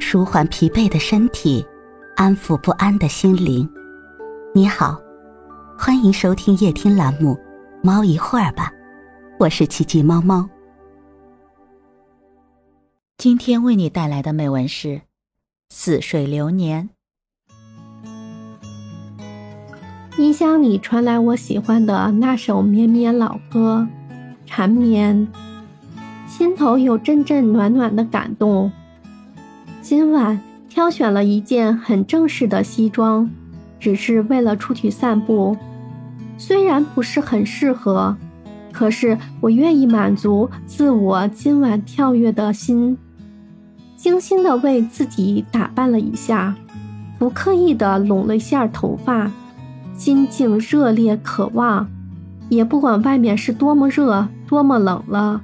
舒缓疲惫的身体，安抚不安的心灵。你好，欢迎收听夜听栏目《猫一会儿吧》，我是奇迹猫猫。今天为你带来的美文是《似水流年》。音箱里传来我喜欢的那首绵绵老歌《缠绵》，心头有阵阵暖暖的感动。今晚挑选了一件很正式的西装，只是为了出去散步。虽然不是很适合，可是我愿意满足自我今晚跳跃的心。精心的为自己打扮了一下，不刻意的拢了一下头发。心境热烈渴望，也不管外面是多么热，多么冷了，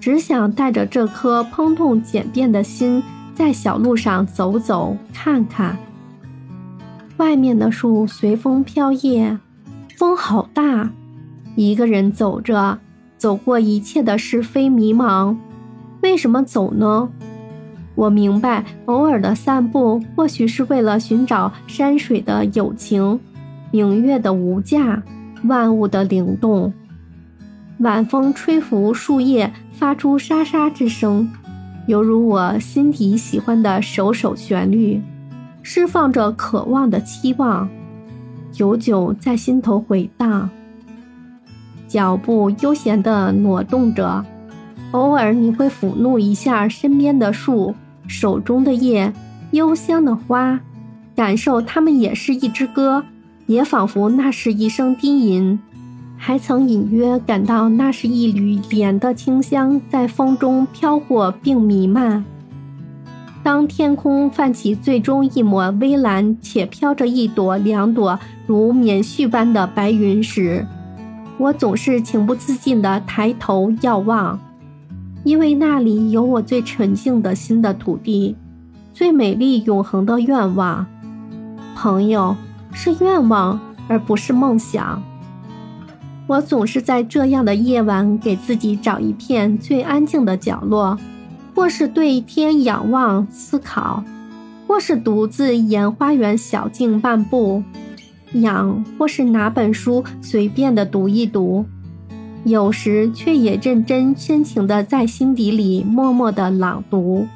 只想带着这颗砰痛简便的心，在小路上走走看看。外面的树随风飘叶，风好大。一个人走着，走过一切的是非迷茫。为什么走呢？我明白，偶尔的散步，或许是为了寻找山水的友情。明月的无价，万物的灵动。晚风吹拂树叶，发出沙沙之声，犹如我心底喜欢的首首旋律，释放着渴望的期望，久久在心头回荡。脚步悠闲地挪动着，偶尔你会抚弄一下身边的树，手中的叶，幽香的花，感受它们也是一支歌。也仿佛那是一声低吟，还曾隐约感到那是一缕莲的清香在风中飘过并弥漫。当天空泛起最终一抹微蓝，且飘着一朵两朵如棉絮般的白云时，我总是情不自禁地抬头遥望，因为那里有我最纯净的心的土地，最美丽永恒的愿望，朋友。是愿望，而不是梦想。我总是在这样的夜晚，给自己找一片最安静的角落，或是对天仰望思考，或是独自沿花园小径漫步，养，或是拿本书随便的读一读，有时却也认真深情的在心底里默默的朗读。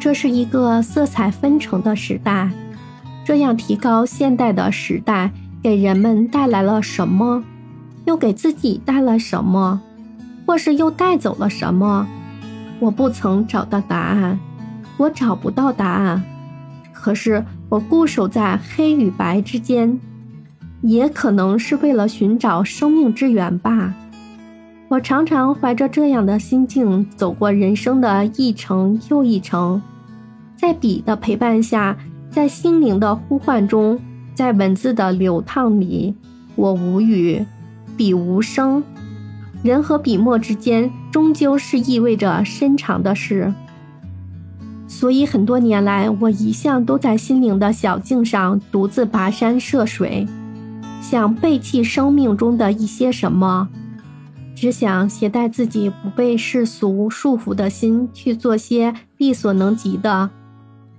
这是一个色彩纷呈的时代。这样提高现代的时代给人们带来了什么，又给自己带来什么，或是又带走了什么？我不曾找到答案，我找不到答案。可是我固守在黑与白之间，也可能是为了寻找生命之源吧。我常常怀着这样的心境走过人生的一程又一程，在笔的陪伴下。在心灵的呼唤中，在文字的流淌里，我无语，笔无声。人和笔墨之间，终究是意味着深长的事。所以很多年来，我一向都在心灵的小径上独自跋山涉水，想背弃生命中的一些什么，只想携带自己不被世俗束缚的心，去做些力所能及的。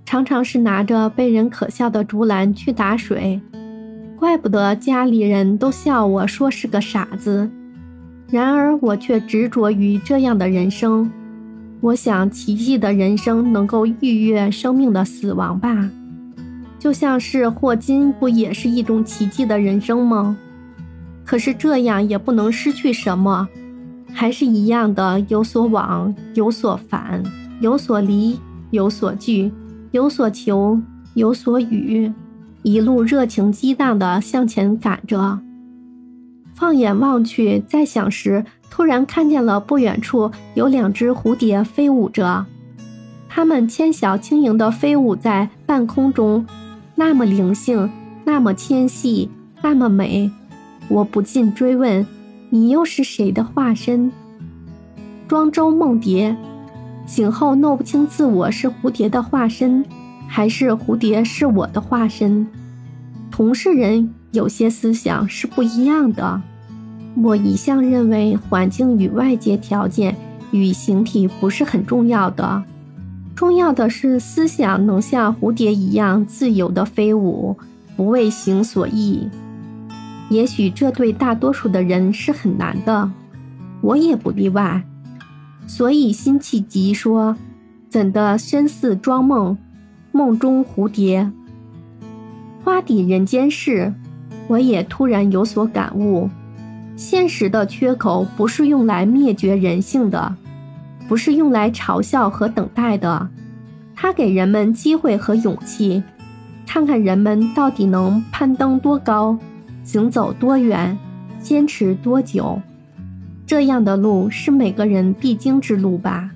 常常是拿着被人可笑的竹篮去打水，怪不得家里人都笑我说是个傻子。然而我却执着于这样的人生。我想奇迹的人生能够逾越生命的死亡吧，就像是霍金不也是一种奇迹的人生吗？可是这样也不能失去什么，还是一样的有所往，有所返，有所离，有所聚。有所求，有所与，一路热情激荡地向前赶着。放眼望去，在想时，突然看见了不远处有两只蝴蝶飞舞着，它们纤小轻盈地飞舞在半空中，那么灵性，那么纤细，那么美。我不禁追问：你又是谁的化身？庄周梦蝶。醒后弄不清自我是蝴蝶的化身，还是蝴蝶是我的化身。同是人，有些思想是不一样的。我一向认为，环境与外界条件与形体不是很重要的，重要的是思想能像蝴蝶一样自由地飞舞，不为形所役。也许这对大多数的人是很难的，我也不例外。所以辛弃疾说：“怎的身似庄梦，梦中蝴蝶。”花底人间事，我也突然有所感悟。现实的缺口不是用来灭绝人性的。不是用来嘲笑和等待的，它给人们机会和勇气，看看人们到底能攀登多高，行走多远，坚持多久。这样的路是每个人必经之路吧。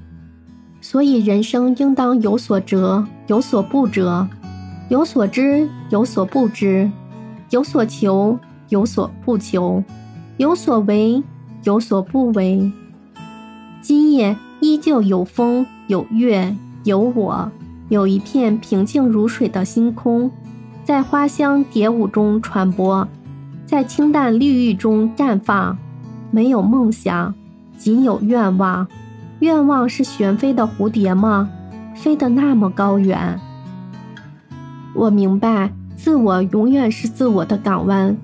所以人生应当有所折，有所不折，有所知，有所不知，有所求，有所不求，有所为，有所不为。今夜。依旧有风，有月，有我，有一片平静如水的星空，在花香蝶舞中传播，在清淡绿郁中绽放。没有梦想，仅有愿望。愿望是旋飞的蝴蝶吗？飞得那么高远。我明白，自我永远是自我的港湾，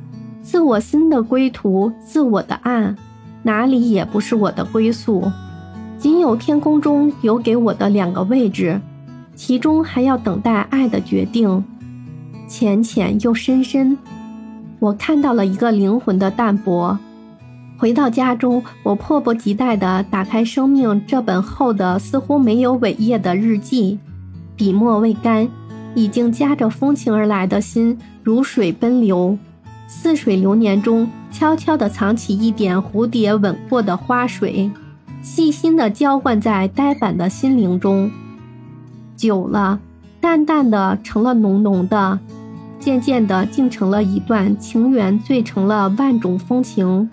自我心的归途，自我的岸，哪里也不是我的归宿。仅有天空中有给我的两个位置，其中还要等待爱的决定。浅浅又深深，我看到了一个灵魂的淡泊。回到家中，我迫不及待地打开《生命》这本厚的、似乎没有尾页的日记，笔墨未干，已经夹着风情而来的心如水奔流，似水流年中悄悄地藏起一点蝴蝶吻过的花水。细心地浇灌在呆板的心灵中，久了，淡淡的成了浓浓的，渐渐的竟成了一段情缘，醉成了万种风情，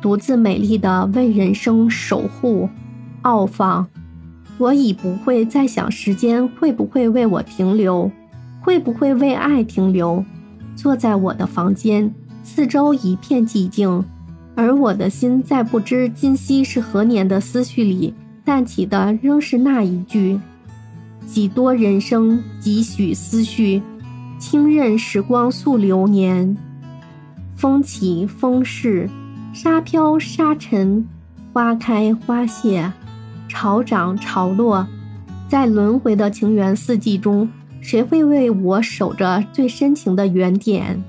独自美丽的为人生守护、傲放。我已不会再想时间会不会为我停留，会不会为爱停留。坐在我的房间，四周一片寂静。而我的心在不知今夕是何年的思绪里，淡起的仍是那一句：几多人生，几许思绪，轻任时光速流年。风起风逝，沙飘沙沉，花开花谢，潮涨潮落，在轮回的情缘四季中，谁会为我守着最深情的原点？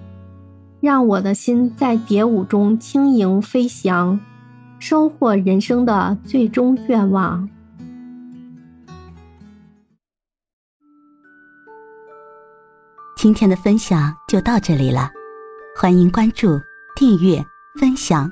让我的心在蝶舞中轻盈飞翔，收获人生的最终愿望。今天的分享就到这里了，欢迎关注、订阅、分享、